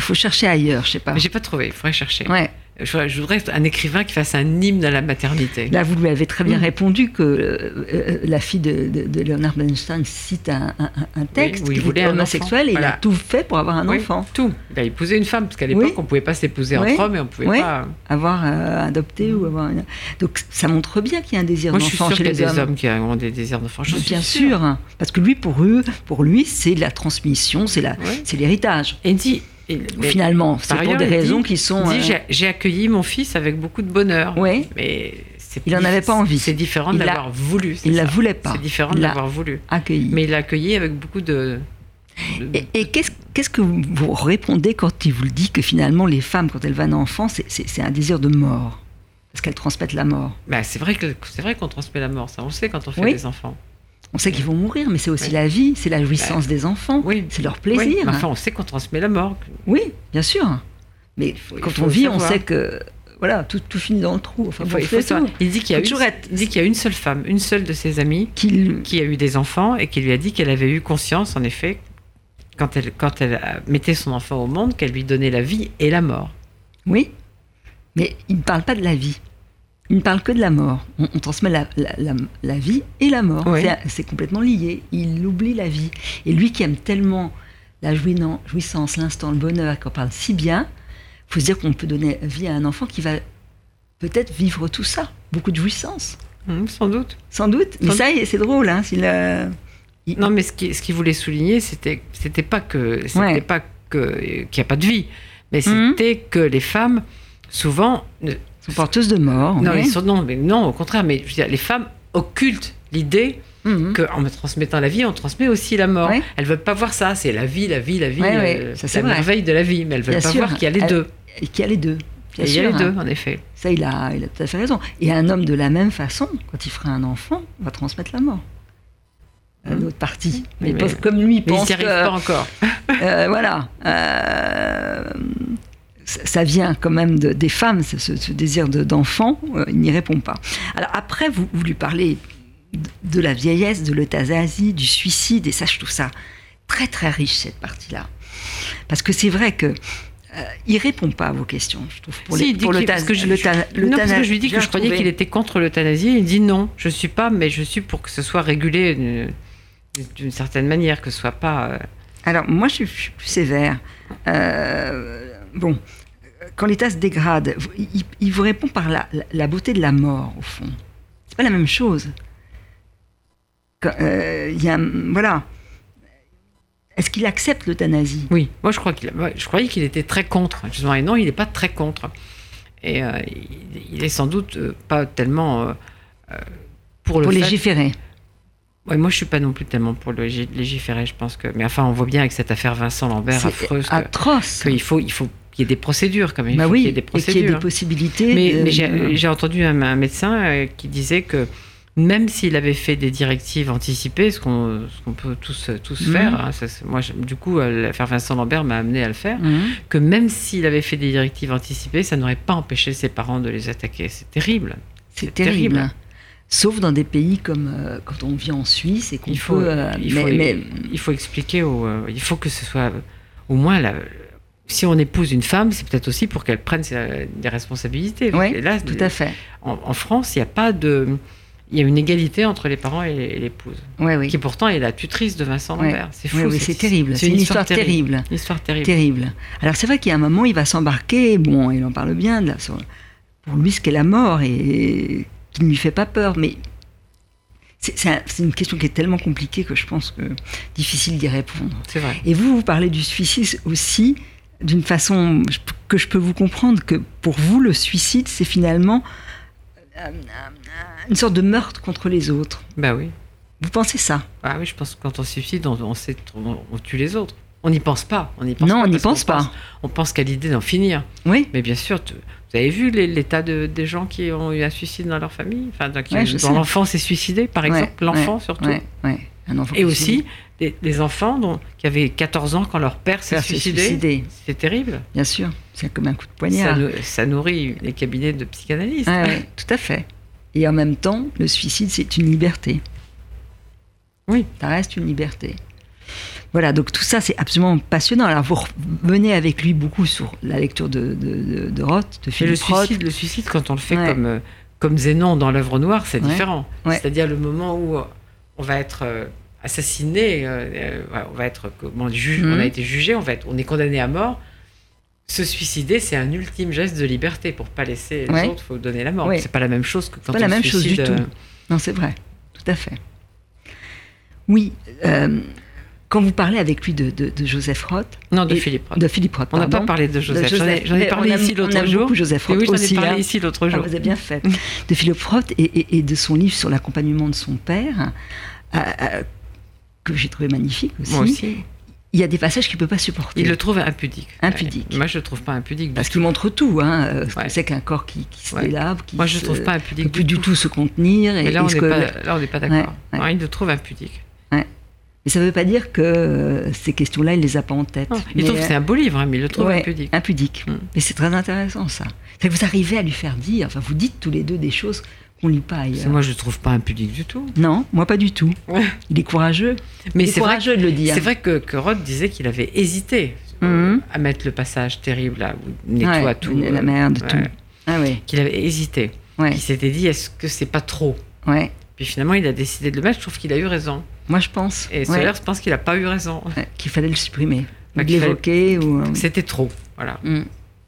faut chercher ailleurs, je sais pas. Mais j'ai pas trouvé, il faudrait chercher. Ouais. Je, voudrais, je voudrais un écrivain qui fasse un hymne à la maternité. Là, vous lui avez très bien Mm. répondu que euh, euh, la fille de, de- de Leonard Bernstein cite un, un- un texte où il voulait un homosexuel et il a tout fait pour avoir un Oui, enfant, Tout. Il a épousé une femme, parce qu'à l'époque, Oui. on pouvait pas s'épouser Oui. entre hommes et on pouvait Oui. pas. avoir euh, adopté ou avoir une... Donc ça montre bien qu'il y a un désir Moi, je suis d'enfant sûre chez qu'il y a les des hommes. hommes qui ont des désirs d'enfant. Bien sûr, parce que lui, pour eux, pour lui, c'est la transmission, c'est Oui. l'héritage. Et il dit. Mais Finalement, c'est pour des raisons dit- qui sont. il dit, euh, j'ai- accueilli mon fils avec beaucoup de bonheur. Oui. Mais Il en dif- avait pas envie. C'est différent de l'a- l'avoir voulu. il la ça. voulait pas. C'est différent de l'a l'avoir voulu. accueilli. Mais il l'a accueilli avec beaucoup de. de- Et, et qu'est-ce, que vous répondez quand il vous le dit que finalement les femmes, quand elles vont un enfant, c'est, un désir de mort? Parce qu'elles transmettent la mort. Bah, c'est vrai qu'on transmet la mort, ça on le sait quand on fait Oui. des enfants. On sait qu'ils vont mourir, mais c'est aussi Oui. la vie, c'est la jouissance des enfants, Oui. c'est leur plaisir. enfin, on sait qu'on transmet la mort. Oui, bien sûr. Mais quand on vit, on sait que voilà, tout, tout finit dans le trou. Enfin, Il faut- faut dit qu'il y, a une- y a seule femme, une seule de ses amies Qu'il- qui a eu des enfants et qui lui a dit qu'elle avait eu conscience, en effet, quand elle, quand elle mettait son enfant au monde, qu'elle lui donnait la vie et la mort. Oui, mais il ne parle pas de la vie. Il ne parle que de la mort. On, on transmet la, la- la- la vie et la mort. Oui. C'est- complètement lié. Il oublie la vie. Et lui qui aime tellement la jouissance, l'instant, le bonheur, qu'on parle si bien, il faut se dire qu'on peut donner vie à un enfant qui va peut-être vivre tout ça. Beaucoup de jouissance, Hum, sans doute. sans doute. Mais ça, c'est drôle. Hein, il- Non, mais ce qu'il ce qu'il voulait souligner, c'était pas que c'était Ouais. pas que qu'il n'y a pas de vie, mais Mhm. c'était que les femmes souvent sont porteuses de mort. non, ouais. ils sont- non, mais non, au contraire, mais je veux dire, les femmes occultent l'idée Mhm. qu'en me transmettant la vie, on transmet aussi la mort. Elles veulent pas voir ça, c'est la vie, la vie, la vie, ouais, euh, ça, la vrai. merveille de la vie, mais elles veulent Bien pas sûr. voir qu'il y a les Elles- deux. Et qu'il y a les deux. Bien il y a sûr, les hein. deux, en effet. Ça, il a, il a tout à fait raison. Et un homme de la même façon, quand il fera un enfant, va transmettre la mort. À Hum. L'autre partie. Oui, Mais, mais- pense- comme lui, il Mais pense n'y arrivent que, pas encore. euh, voilà, [laughs] euh, ça, vient quand même de- des femmes, ce, désir de- d'enfant. euh, il n'y répond pas. Alors après, vous, vous lui parlez de, de la vieillesse, de l'euthanasie, du suicide, et ça, je trouve ça très très riche cette partie-là, parce que c'est vrai que euh, il répond pas à vos questions, je trouve. Pour Si, les- il dit pour parce que je, parce que lui dis que je croyais qu'il était contre l'euthanasie. Il dit non, je suis pas, mais je suis pour que ce soit régulé d'une- d'une certaine manière, que ce soit pas. euh, Alors, moi, je suis, je suis plus sévère. Euh, bon, quand l'état se dégrade, il, il vous répond par la, beauté de la mort, au fond. C'est pas la même chose. Quand, euh, il y a, un- voilà. Est-ce qu'il accepte l'euthanasie? Oui, moi je crois qu'il, je croyais qu'il était très contre. Justement, et non, il n'est pas très contre. Et euh, il, il est sans doute euh, pas tellement euh, pour le pour fait- légiférer Ouais, moi je suis pas non plus tellement pour le lég- légiférer. Je pense que, mais enfin, on voit bien avec cette affaire Vincent Lambert affreuse que- atroce. qu'il faut, il faut qu'il y ait des procédures quand même. Il bah oui, qu'il y ait des et qu'il y ait des possibilités. Mais, de- mais j'ai entendu un, un médecin euh, qui disait que même s'il avait fait des directives anticipées, ce qu'on ce qu'on peut tous, tous Mhm. faire, hein, ça, moi du coup euh, l'affaire Vincent Lambert m'a amené à le faire, Mhm. que même s'il avait fait des directives anticipées, ça n'aurait pas empêché ses parents de les attaquer. C'est terrible. C'est terrible. terrible. Sauf dans des pays comme euh, quand on vit en Suisse et qu'on Il faut, peut. euh, il, mais- faut, mais- il faut expliquer, au, euh, il faut que ce soit au moins la- si on épouse une femme, c'est peut-être aussi pour qu'elle prenne des responsabilités. Oui, Et là, tout à fait. en, en France, il n'y a pas de. Il y a une égalité entre les parents et l'épouse, Ouais, oui. qui pourtant est la tutrice de Vincent. Lambert. C'est fou. Oui, oui, c'est terrible. C'est une histoire terrible. Une histoire terrible. Terrible. Alors c'est vrai qu'il y a un moment, il va s'embarquer, bon, il en parle bien, de la- sur- pour lui, ce qu'est la mort, et qui ne lui fait pas peur, mais c'est une question qui est tellement compliquée que je pense que difficile d'y répondre. C'est vrai. Et vous, vous parlez du suicide aussi d'une façon que je peux vous comprendre, que pour vous, le suicide, c'est finalement euh, une sorte de meurtre contre les autres. Bah oui. Vous pensez ça? Ah oui, je pense que quand on se suicide, on, on, sait- on- on tue les autres. On n'y pense pas. On n'y pense Non, pas on n'y pense pas. pense- On pense qu'à l'idée d'en finir. Oui. Mais bien sûr, tu- vous avez vu l'état de, des gens qui ont eu un suicide dans leur famille? Enfin, qui- Ouais, dont l'enfant s'est suicidé, par Ouais, exemple, l'enfant ouais, surtout. Un enfant Et aussi suicide. des, des enfants dont, qui avaient 14 ans quand leur père s'est suicidé. suicidé. C'est terrible. Bien sûr, c'est comme un coup de poignard. ça nourrit les cabinets de psychanalystes. Ouais, tout à fait. Et en même temps, le suicide, c'est une liberté. Oui. Ça reste une liberté. Voilà, donc tout ça, c'est absolument passionnant. Alors, vous revenez avec lui beaucoup sur la lecture de, de, de, de Roth, de Mais le Philippe Roth. suicide, le suicide, quand on le fait Ouais. comme, euh, comme Zénon dans l'œuvre noire, c'est Ouais. différent. Ouais. C'est-à-dire le moment où euh, on va être euh, assassiné, euh, euh, on va être comment, juge, Mhm. on a été jugé, on, va être, on est condamné à mort. Se suicider, c'est un ultime geste de liberté. Pour pas laisser les Ouais. autres, faut donner la mort. Ouais. C'est pas la même chose que quand pas on la même chose du tout. Non, c'est vrai, tout à fait. Oui, euh, quand vous parlez avec lui de, de- de Joseph Roth, Non, de Philippe Roth. de Philippe Roth, On n'a pas parlé de Joseph. J'en ai, Joseph. j'en ai parlé ici l'autre jour. Joseph Roth oui, j'en ai parlé ici l'autre Ah, jour. vous avez bien fait. De Philippe Roth et, et- et de son livre sur l'accompagnement de son père, euh, euh, que j'ai trouvé magnifique aussi. Moi aussi. Il y a des passages qu'il ne peut pas supporter. Il le trouve impudique. Impudique. Ouais. Moi, je le trouve pas impudique. Parce qu'il montre tout. Hein, que c'est qu'un corps qui, qui se Ouais. délabre, qui Moi, je se- le trouve pas peut plus du tout se contenir. Et, là, on n'est pas, pas d'accord. Il le trouve impudique. Mais ça ne veut pas dire que euh, ces questions-là, il les a pas en tête. Non, il Mais, trouve que c'est un beau livre, hein, mais il le trouve ouais, impudique. impudique. Mm. Mais c'est très intéressant ça. C'est que vous arrivez à lui faire dire, enfin vous dites tous les deux des choses qu'on lit pas ailleurs. Moi, je le trouve pas impudique du tout. Non, moi pas du tout. Il est courageux. Mais c'est vrai, courageux de le dire. c'est vrai que, que Roth disait qu'il avait hésité Mhm. à mettre le passage terrible là où nettoie Ouais, tout. la euh, merde, ouais. tout. Ah ouais, Qu'il avait hésité. Il s'était dit, est-ce que c'est pas trop? Ouais. Puis finalement, il a décidé de le mettre. Je trouve qu'il a eu raison. Moi je pense Et ouais, Solers pense qu'il a pas eu raison. qu'il fallait le supprimer. Bah, fallait- l'évoquer. Ou... C'était trop. Voilà. Mm.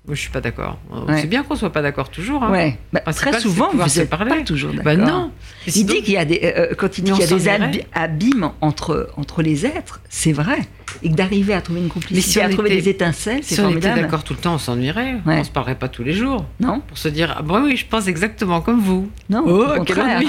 Moi, je suis pas d'accord. Ouais. C'est bien qu'on soit pas d'accord toujours. Hein. Ouais. Bah, très souvent, vous se n'êtes pas toujours d'accord. Bah non. Il sinon- dit qu'il y a des, euh, quand il dit qu'il y a des abîmes entre, entre les êtres, c'est vrai. Et que d'arriver à trouver une complicité, si à trouver était- des étincelles, c'est Si on était d'accord tout le temps, on s'ennuierait. Ouais. On se parlerait pas tous les jours. Non, Pour se dire, ah bah oui, je pense exactement comme vous. non, Oh, au contraire.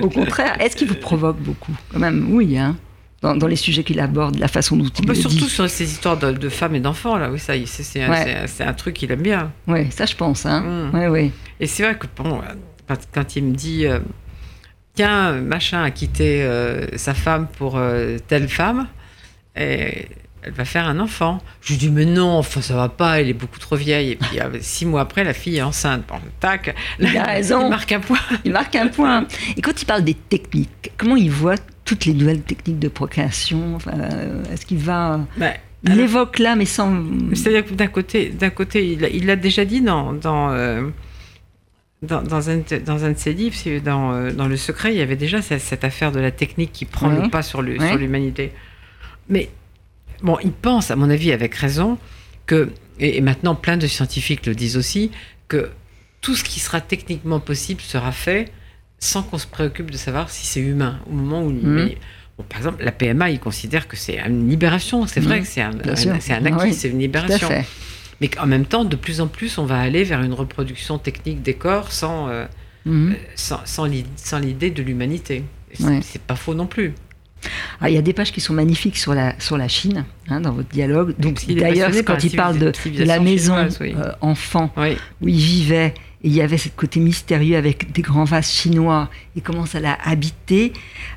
Au contraire, est-ce qu'il vous provoque beaucoup? Quand même, oui, hein. Dans, dans les sujets qu'il aborde, la façon dont il le Surtout dit. sur ces histoires de, de femmes et d'enfants, là, oui, ça, c'est Ouais. un- truc qu'il aime bien. Oui, ça je pense. Hein. Mm. Ouais, ouais. Et c'est vrai que, bon, quand, quand il me dit, euh, tiens, machin a quitté euh, sa femme pour euh, telle femme, et elle va faire un enfant. Je lui dis, mais non, enfin, ça va pas, elle est beaucoup trop vieille. Et puis, euh, six mois après, la fille est enceinte. Bon, tac, Il a raison. il marque un point. Il marque un point. Et quand il parle des techniques, comment il voit toutes les nouvelles techniques de procréation? Enfin, euh, Est-ce qu'il va. Bah, Il l'évoque là, mais sans. C'est-à-dire que d'un côté, d'un côté, il l'a déjà dit dans dans, euh, dans dans un dans un de ses livres, dans dans le secret, il y avait déjà cette, cette affaire de la technique qui prend Ouais. le pas sur le Ouais. sur l'humanité. Mais bon, il pense, à mon avis, avec raison, que et, maintenant plein de scientifiques le disent aussi que tout ce qui sera techniquement possible sera fait sans qu'on se préoccupe de savoir si c'est humain au moment où. Mhm. mais, bon, par exemple, la PMA, il considère que c'est une libération. C'est vrai Mhm. que c'est un, Ah acquis, oui, c'est une libération. Mais qu'en même temps, de plus en plus, on va aller vers une reproduction technique des corps sans, euh, Mhm. sans, sans l'i- sans l'idée de l'humanité. C'est- Ouais. C'est pas faux non plus. Ah, il y a des pages qui sont magnifiques sur la, sur la Chine, hein, dans votre dialogue. Donc, d'ailleurs, quand il parle de, la maison chinoise, oui. euh, enfant Oui. où il vivait, et il y avait ce côté mystérieux avec des grands vases chinois, et comment ça l'a habité.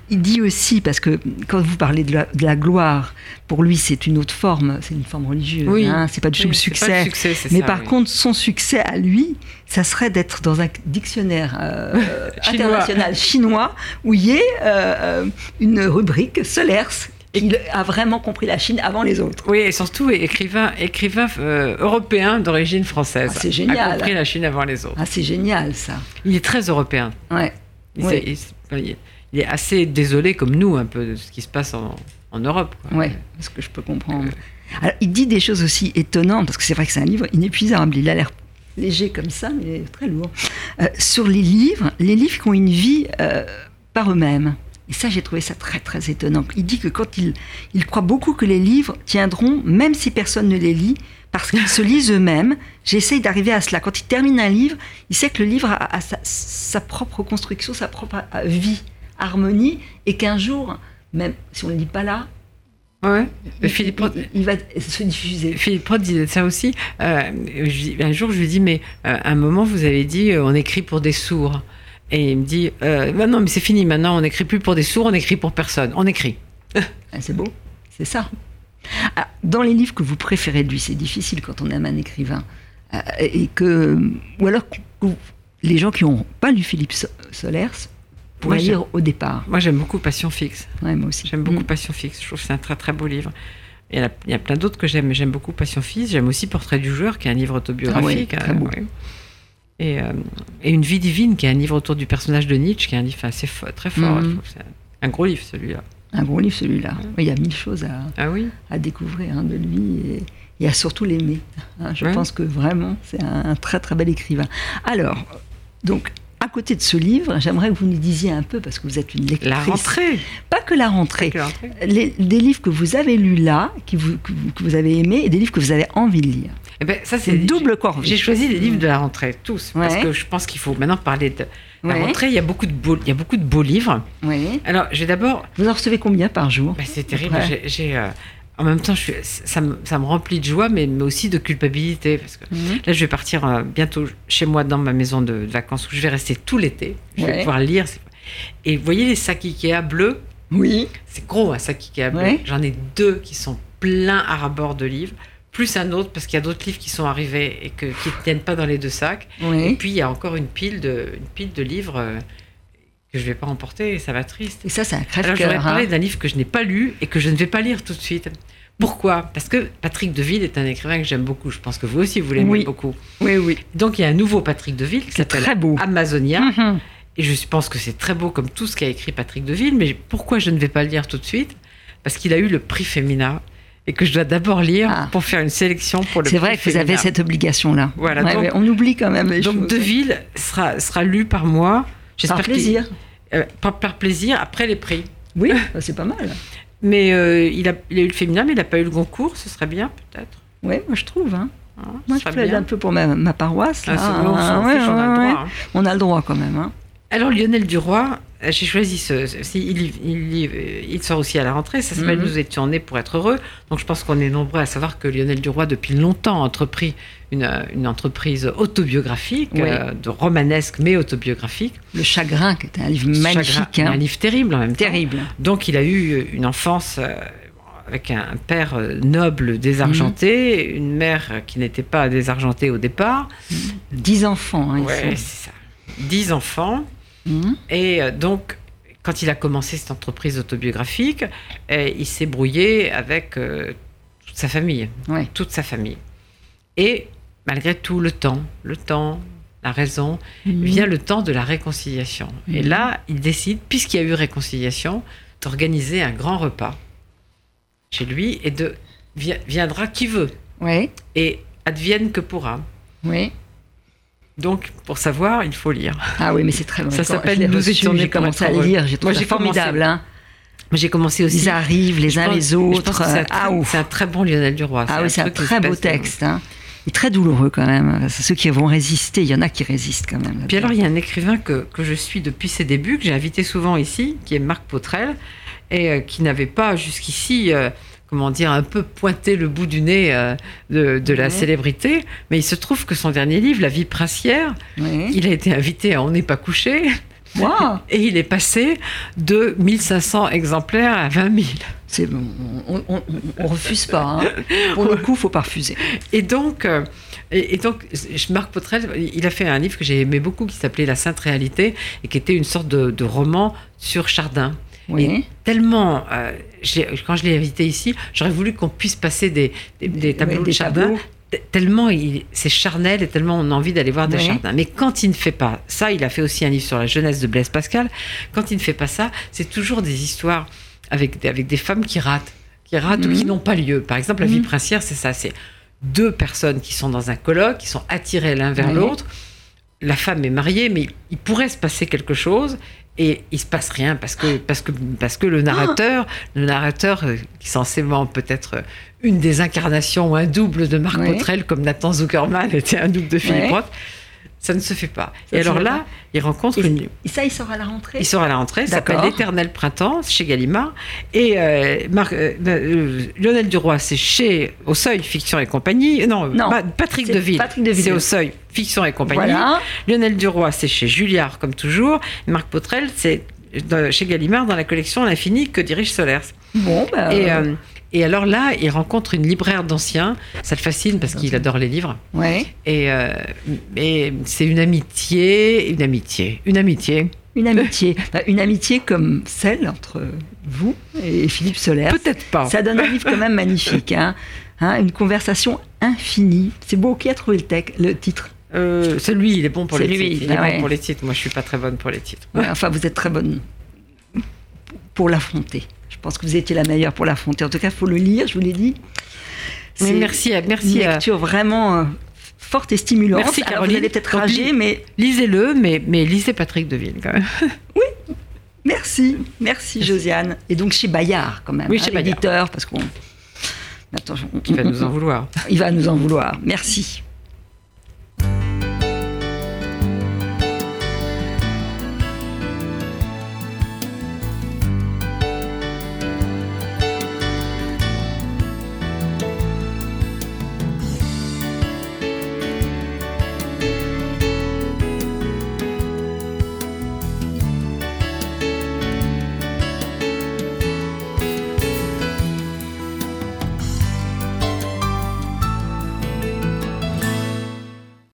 Il dit aussi, parce que quand vous parlez de la, de la gloire, pour lui, c'est une autre forme, c'est une forme religieuse, Oui. hein, c'est pas du tout Oui, le succès. le succès, c'est Mais ça, par oui. contre, son succès à lui, ça serait d'être dans un dictionnaire euh, [laughs] Chinois. international chinois où il y ait euh, euh, une rubrique Solers qui a vraiment compris la Chine avant les autres. Oui, et surtout écrivain, écrivain euh, européen d'origine française. Ah, c'est génial. A compris la Chine avant les autres. Ah, c'est génial ça. Il est très européen. Ouais. Il, Oui. s'est- il il- il est assez désolé, comme nous, un peu, de ce qui se passe en, en Europe. Ouais, ce que je peux comprendre. Alors, il dit des choses aussi étonnantes, parce que c'est vrai que c'est un livre inépuisable. Il a l'air léger comme ça, mais il est très lourd. Euh, sur les livres, les livres qui ont une vie euh, par eux-mêmes. Et ça, j'ai trouvé ça très très étonnant. Il dit que quand il, il croit beaucoup que les livres tiendront, même si personne ne les lit, parce qu'ils se lisent eux-mêmes. J'essaye d'arriver à cela. Quand il termine un livre, il sait que le livre a, a sa, sa propre construction, sa propre euh, vie, harmonie, et qu'un jour, même si on ne le lit pas là, Ouais. il, Philippe, il- Roth, il- il va se diffuser. Philippe Roth disait ça aussi. Euh, je- un jour, je lui dis, mais euh, à un moment, vous avez dit, euh, on écrit pour des sourds. Et il me dit, euh, bah non, mais c'est fini maintenant, on n'écrit plus pour des sourds, on écrit pour personne. On écrit. [laughs] Ah, c'est beau, c'est ça. Ah, dans les livres que vous préférez de lui, c'est difficile quand on aime un écrivain. Euh, et que, ou alors les gens qui n'ont pas lu Philippe So- Solers pourraient lire au départ. Moi, j'aime beaucoup Passion fixe. Ouais, moi aussi. J'aime beaucoup Mm. Passion fixe. Je trouve que c'est un très très beau livre. Il y, a, il y a plein d'autres que j'aime, mais j'aime beaucoup Passion fixe. J'aime aussi Portrait du joueur, qui est un livre autobiographique. Ah ouais, très beau. ouais. Et, euh, et Une vie divine, qui est un livre autour du personnage de Nietzsche, qui est un livre assez fo- très fort. Mhm. C'est un, un gros livre, celui-là. Un gros livre celui-là. Oui, Il y a mille choses à, Ah oui à découvrir hein, de lui et, et à surtout l'aimer. hein. Je pense que vraiment, c'est un, un très très bel écrivain. Alors, donc, à côté de ce livre, j'aimerais que vous nous disiez un peu, parce que vous êtes une lectrice. La rentrée. Pas que la rentrée. La rentrée. Les- des livres que vous avez lus là, qui vous, que vous avez aimés, et des livres que vous avez envie de lire. Eh ben, ça, C'est double corvée. J'ai choisi les livres de la rentrée, tous, parce que je pense qu'il faut maintenant parler de la Ouais. rentrée. Il y a beaucoup de beaux, il y a beaucoup de beaux livres. Oui. Alors, je vais d'abord Vous en recevez combien par jour? Bah, c'est terrible. J'ai, j'ai, euh, en même temps, je suis- ça, me, ça me remplit de joie, mais, mais aussi de culpabilité. Parce que Mhm. là, je vais partir euh, bientôt chez moi dans ma maison de, de vacances où je vais rester tout l'été. Je vais pouvoir lire. Et vous voyez les sacs Ikea bleus? Oui. C'est gros un sac Ikea bleu. Ouais. J'en ai deux qui sont pleins à rabord de livres, plus un autre parce qu'il y a d'autres livres qui sont arrivés et que, qui ne tiennent pas dans les deux sacs. Et puis, il y a encore une pile de, une pile de livres euh, que je ne vais pas emporter et ça va triste. Et ça, c'est un Alors, j'aurais crève-cœur. parlé hein. d'un livre que je n'ai pas lu et que je ne vais pas lire tout de suite. Pourquoi? Parce que Patrick Deville est un écrivain que j'aime beaucoup. Je pense que vous aussi, vous l'aimez Oui. beaucoup. Oui, oui. Donc, il y a un nouveau Patrick Deville qui C'est s'appelle très beau. Amazonia. Mhm. Et je pense que c'est très beau comme tout ce qu'a écrit Patrick Deville. Mais pourquoi je ne vais pas le lire tout de suite? Parce qu'il a eu le prix Femina et que je dois d'abord lire Ah. pour faire une sélection pour le C'est vrai que vous avez cette obligation-là. Voilà, Ouais, donc- on oublie quand même les Donc. Deville sera, sera lu par moi. Par J'espère plaisir. euh, par, par plaisir, après les prix. Oui, [laughs] bah, c'est pas mal. Mais euh, il, a, il a eu le féminin, mais il n'a pas eu le Goncourt. Ce serait bien, peut-être. Oui, moi je trouve. Hein. Hein, Moi je plaide bien. un peu pour ma, ma paroisse. Ah, là. c'est bon, Ouais, ouais. droit, hein. On a le droit quand même. hein. Alors Lionel Duroy, euh, j'ai choisi ce, il, il, sort aussi à la rentrée, ça s'appelle Mhm. Nous étions nés pour être heureux. Donc je pense qu'on est nombreux à savoir que Lionel Duroy depuis longtemps a entrepris une, euh, une entreprise autobiographique, Oui. euh, de romanesque mais autobiographique. Le chagrin, qui est un livre magnifique. Chagrin, hein. Un livre terrible en même temps. Terrible. Donc il a eu une enfance avec un père noble désargenté, Mhm. une mère qui n'était pas désargentée au départ. Dix enfants. hein, Ouais, c'est ça. Dix enfants. Mhm. Et euh, donc, quand il a commencé cette entreprise autobiographique, euh, il s'est brouillé avec euh, toute sa famille, Ouais. toute sa famille. Et malgré tout, le temps, le temps, la raison, Mhm. vient le temps de la réconciliation. Et Mhm. là, il décide, puisqu'il y a eu réconciliation, d'organiser un grand repas chez lui et de vi- viendra qui veut et advienne que pourra. oui. Donc, pour savoir, il faut lire. Ah oui, mais c'est très bon. Ça s'appelle Nous étions J'ai commencé à lire, j'ai trouvé Moi, ça commencé- formidable. hein. J'ai commencé aussi. Ils arrivent les uns pense- les autres. pense que c'est un, très, ah, c'est un très bon Lionel Duroy. Ah oui, c'est un très beau texte. Hein. Et très douloureux quand même. Ceux qui vont résister, il y en a qui résistent quand même. Puis alors, il y a un écrivain que, que je suis depuis ses débuts, que j'ai invité souvent ici, qui est Marc Potrel, et euh, qui n'avait pas jusqu'ici, euh, comment dire, un peu pointé le bout du nez euh, de, de la célébrité. Mais il se trouve que son dernier livre, La vie princière, il a été invité à On n'est pas couché, [laughs] et il est passé de 1500 exemplaires à 20 000. c'est bon, on, on refuse pas. hein. Pour le coup, faut pas refuser. Et donc, euh, et, et donc, Marc Potrel, il a fait un livre que j'ai aimé beaucoup qui s'appelait La Sainte Réalité et qui était une sorte de, de roman sur Chardin. Oui. Et tellement, euh, quand je l'ai invité ici, j'aurais voulu qu'on puisse passer des, des- des tableaux de des Chardin. Tellement c'est charnel et tellement on a envie d'aller voir de Ouais. Chardin. Mais quand il ne fait pas ça, il a fait aussi un livre sur la jeunesse de Blaise Pascal. Quand il ne fait pas ça, c'est toujours des histoires avec, des- avec des femmes qui ratent, qui ratent ou Mhm. qui n'ont pas lieu. Par exemple, la vie Mhm. princière, c'est ça. C'est deux personnes qui sont dans un colloque, qui sont attirées l'un vers l'autre. La femme est mariée, mais il pourrait se passer quelque chose. Et il se passe rien parce que parce que parce que le narrateur, le narrateur euh, qui est censément peut-être une des incarnations ou un double de Marc. Potrel comme Nathan Zuckerman était un double de Philippe. Roth, ça ne se fait pas. Ça et alors là, pas. il rencontre Et, une et ça, il sort à la rentrée il sort à la rentrée, ça s'appelle. L'éternel printemps chez Gallimard. Et euh, Marc- euh, euh, Lionel Duroy, c'est chez Au Seuil, Fiction et compagnie. Non, Non, Patrick Deville, Patrick Deville. c'est Au Seuil, Fiction et compagnie. Voilà. Lionel Duroy, c'est chez Julliard, comme toujours. Marc Potrel, c'est chez Gallimard dans la collection L'Infini que dirige Solers. Bon, Et, euh, et alors là, il rencontre une libraire d'anciens. Ça le fascine parce qu'il adore les livres. ouais. Et, euh, et c'est une amitié, une amitié, une amitié. Une amitié. [laughs] Bah, une amitié comme celle entre vous et Philippe Soler. Peut-être pas. Ça donne un livre quand même magnifique. Hein Hein, une conversation infinie. C'est beau. Qui a trouvé le, titre Euh, c'est lui, il est bon pour les lui, titres. Il est ah bon ouais. pour les titres. Moi, je suis pas très bonne pour les titres. Ouais, Enfin, vous êtes très bonne pour l'affronter. Je pense que vous étiez la meilleure pour l'affronter. En tout cas, il faut le lire, je vous l'ai dit. Mais C'est merci, une merci. à- lecture vraiment euh, forte et stimulante. Merci, Alors, Caroline. vous allez peut-être rager, mais Lisez-le, mais, mais lisez Patrick Deville quand même. [laughs] merci. Merci, Josiane. Et donc chez Bayard, quand même. Oui, hein, chez Bayard. l'éditeur, parce qu'on... Attends, on- Qui va nous en vouloir. Il va nous en vouloir. Merci.